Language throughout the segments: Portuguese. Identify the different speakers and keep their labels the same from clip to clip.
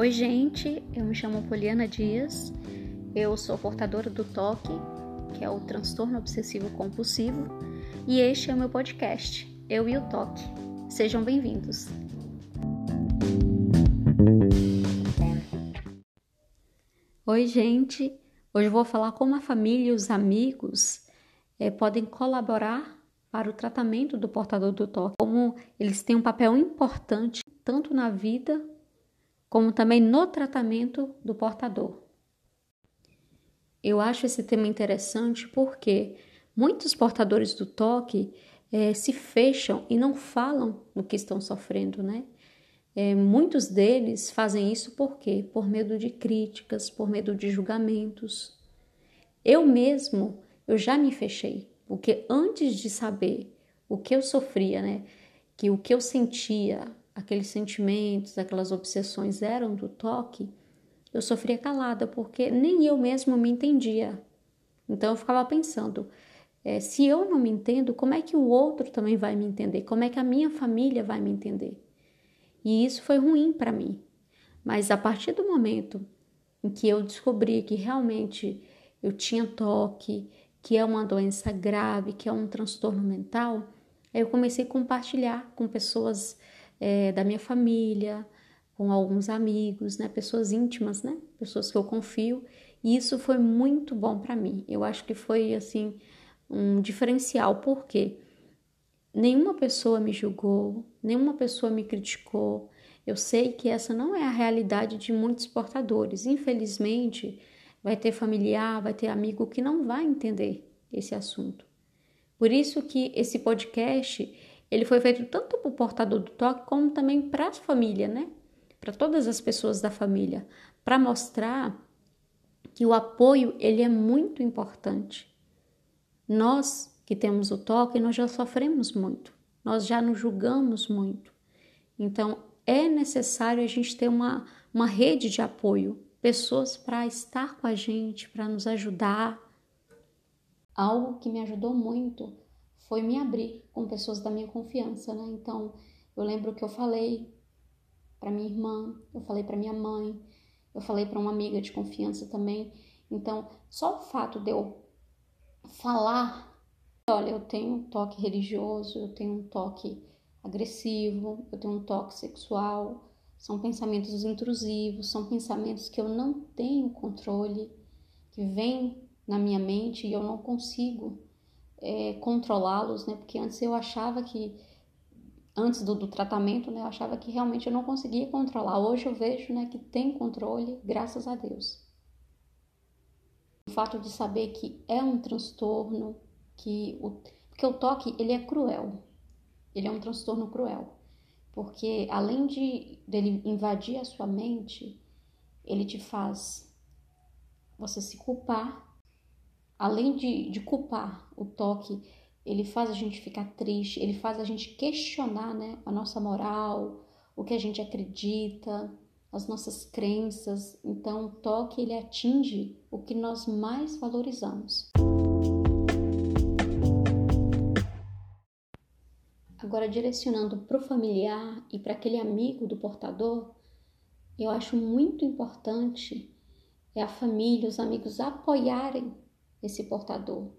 Speaker 1: Oi, gente, eu me chamo Poliana Dias, eu sou portadora do TOC, que é o transtorno obsessivo compulsivo, e este é o meu podcast, Eu e o TOC. Sejam bem-vindos. Oi, gente, hoje eu vou falar como a família e os amigos é, podem colaborar para o tratamento do portador do TOC, como eles têm um papel importante tanto na vida como também no tratamento do portador. Eu acho esse tema interessante porque muitos portadores do toque é, se fecham e não falam do que estão sofrendo, né? É, muitos deles fazem isso por quê? Por medo de críticas, por medo de julgamentos. Eu mesmo, eu já me fechei, porque antes de saber o que eu sofria, né? Que o que eu sentia, aqueles sentimentos, aquelas obsessões eram do toque, eu sofria calada porque nem eu mesma me entendia. Então eu ficava pensando, é, se eu não me entendo, como é que o outro também vai me entender? Como é que a minha família vai me entender? E isso foi ruim para mim. Mas a partir do momento em que eu descobri que realmente eu tinha toque, que é uma doença grave, que é um transtorno mental, eu comecei a compartilhar com pessoas é, da minha família, com alguns amigos, né, pessoas íntimas, né, pessoas que eu confio, e isso foi muito bom para mim. Eu acho que foi assim um diferencial, porque nenhuma pessoa me julgou, nenhuma pessoa me criticou. Eu sei que essa não é a realidade de muitos portadores. Infelizmente, vai ter familiar, vai ter amigo que não vai entender esse assunto. Por isso que esse podcast ele foi feito tanto para o portador do toque como também para a família, né? Para todas as pessoas da família, para mostrar que o apoio ele é muito importante. Nós que temos o toque, nós já sofremos muito, nós já nos julgamos muito. Então é necessário a gente ter uma, uma rede de apoio, pessoas para estar com a gente, para nos ajudar. Algo que me ajudou muito foi me abrir com pessoas da minha confiança, né? Então, eu lembro que eu falei para minha irmã, eu falei para minha mãe, eu falei para uma amiga de confiança também. Então, só o fato de eu falar, olha, eu tenho um toque religioso, eu tenho um toque agressivo, eu tenho um toque sexual, são pensamentos intrusivos, são pensamentos que eu não tenho controle, que vêm na minha mente e eu não consigo é, controlá-los, né? Porque antes eu achava que, antes do, do, tratamento, né? Eu achava que realmente eu não conseguia controlar. Hoje eu vejo, né? Que tem controle, graças a Deus. O fato de saber que é um transtorno, que o, porque o toque ele é cruel, ele é um transtorno cruel, porque além de dele invadir a sua mente, ele te faz você se culpar além de, de culpar o toque, ele faz a gente ficar triste, ele faz a gente questionar né, a nossa moral, o que a gente acredita, as nossas crenças. Então, o toque ele atinge o que nós mais valorizamos. Agora, direcionando para o familiar e para aquele amigo do portador, eu acho muito importante é a família, os amigos apoiarem esse portador,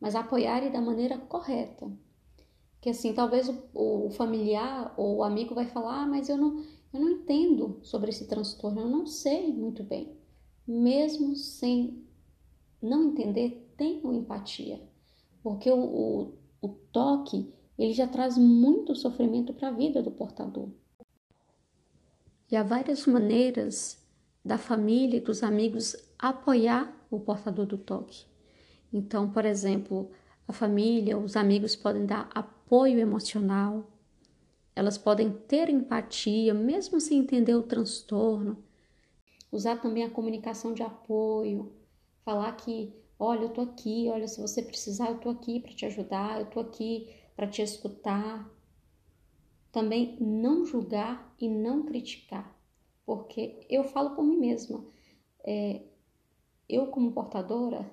Speaker 1: mas apoiar da maneira correta. Que assim, talvez o, o, familiar ou o amigo vai falar, ah, mas eu não, eu não entendo sobre esse transtorno, eu não sei muito bem. Mesmo sem não entender, tenha empatia, porque o, o, o toque ele já traz muito sofrimento para a vida do portador. E há várias maneiras da família e dos amigos apoiar o portador do toque. Então, por exemplo, a família, os amigos podem dar apoio emocional, elas podem ter empatia, mesmo sem entender o transtorno. Usar também a comunicação de apoio, falar que, olha, eu tô aqui, olha, se você precisar, eu tô aqui para te ajudar, eu tô aqui para te escutar. Também não julgar e não criticar, porque eu falo por mim mesma. É, eu, como portadora,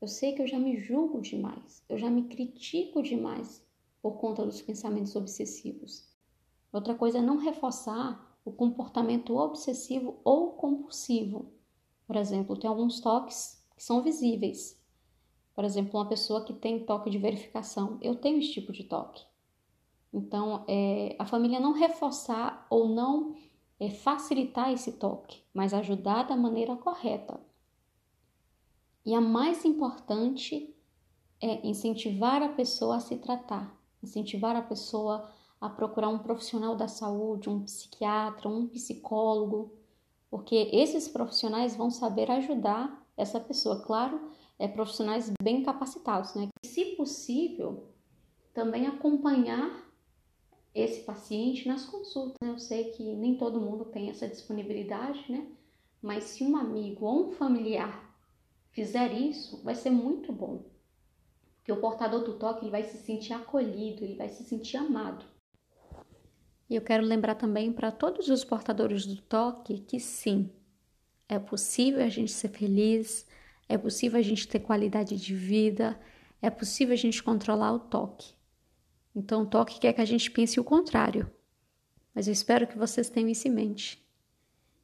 Speaker 1: eu sei que eu já me julgo demais, eu já me critico demais por conta dos pensamentos obsessivos. Outra coisa é não reforçar o comportamento obsessivo ou compulsivo. Por exemplo, tem alguns toques que são visíveis. Por exemplo, uma pessoa que tem toque de verificação. Eu tenho esse tipo de toque. Então, é, a família não reforçar ou não é, facilitar esse toque, mas ajudar da maneira correta. E a mais importante é incentivar a pessoa a se tratar, incentivar a pessoa a procurar um profissional da saúde, um psiquiatra, um psicólogo, porque esses profissionais vão saber ajudar essa pessoa. Claro, é profissionais bem capacitados, né? E, se possível, também acompanhar esse paciente nas consultas. Né? Eu sei que nem todo mundo tem essa disponibilidade, né? Mas se um amigo ou um familiar fizer isso, vai ser muito bom. Porque o portador do toque ele vai se sentir acolhido, ele vai se sentir amado. E eu quero lembrar também para todos os portadores do toque que sim, é possível a gente ser feliz, é possível a gente ter qualidade de vida, é possível a gente controlar o toque. Então, o toque quer que a gente pense o contrário. Mas eu espero que vocês tenham isso em mente.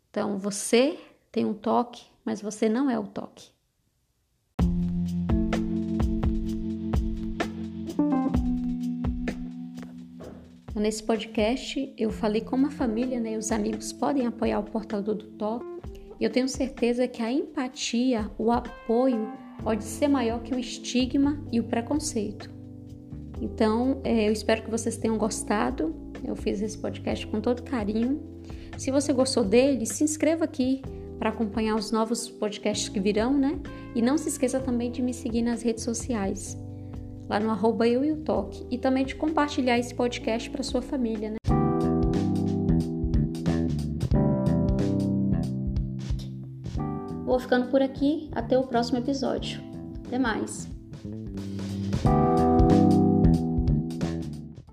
Speaker 1: Então, você tem um toque, mas você não é o toque. Nesse podcast, eu falei como a família né, e os amigos podem apoiar o portador do toque. E eu tenho certeza que a empatia, o apoio, pode ser maior que o estigma e o preconceito. Então, é, eu espero que vocês tenham gostado. Eu fiz esse podcast com todo carinho. Se você gostou dele, se inscreva aqui para acompanhar os novos podcasts que virão, né? E não se esqueça também de me seguir nas redes sociais, lá no arroba eu e o toque, e também de compartilhar esse podcast para sua família, né? Vou ficando por aqui, até o próximo episódio. Até mais!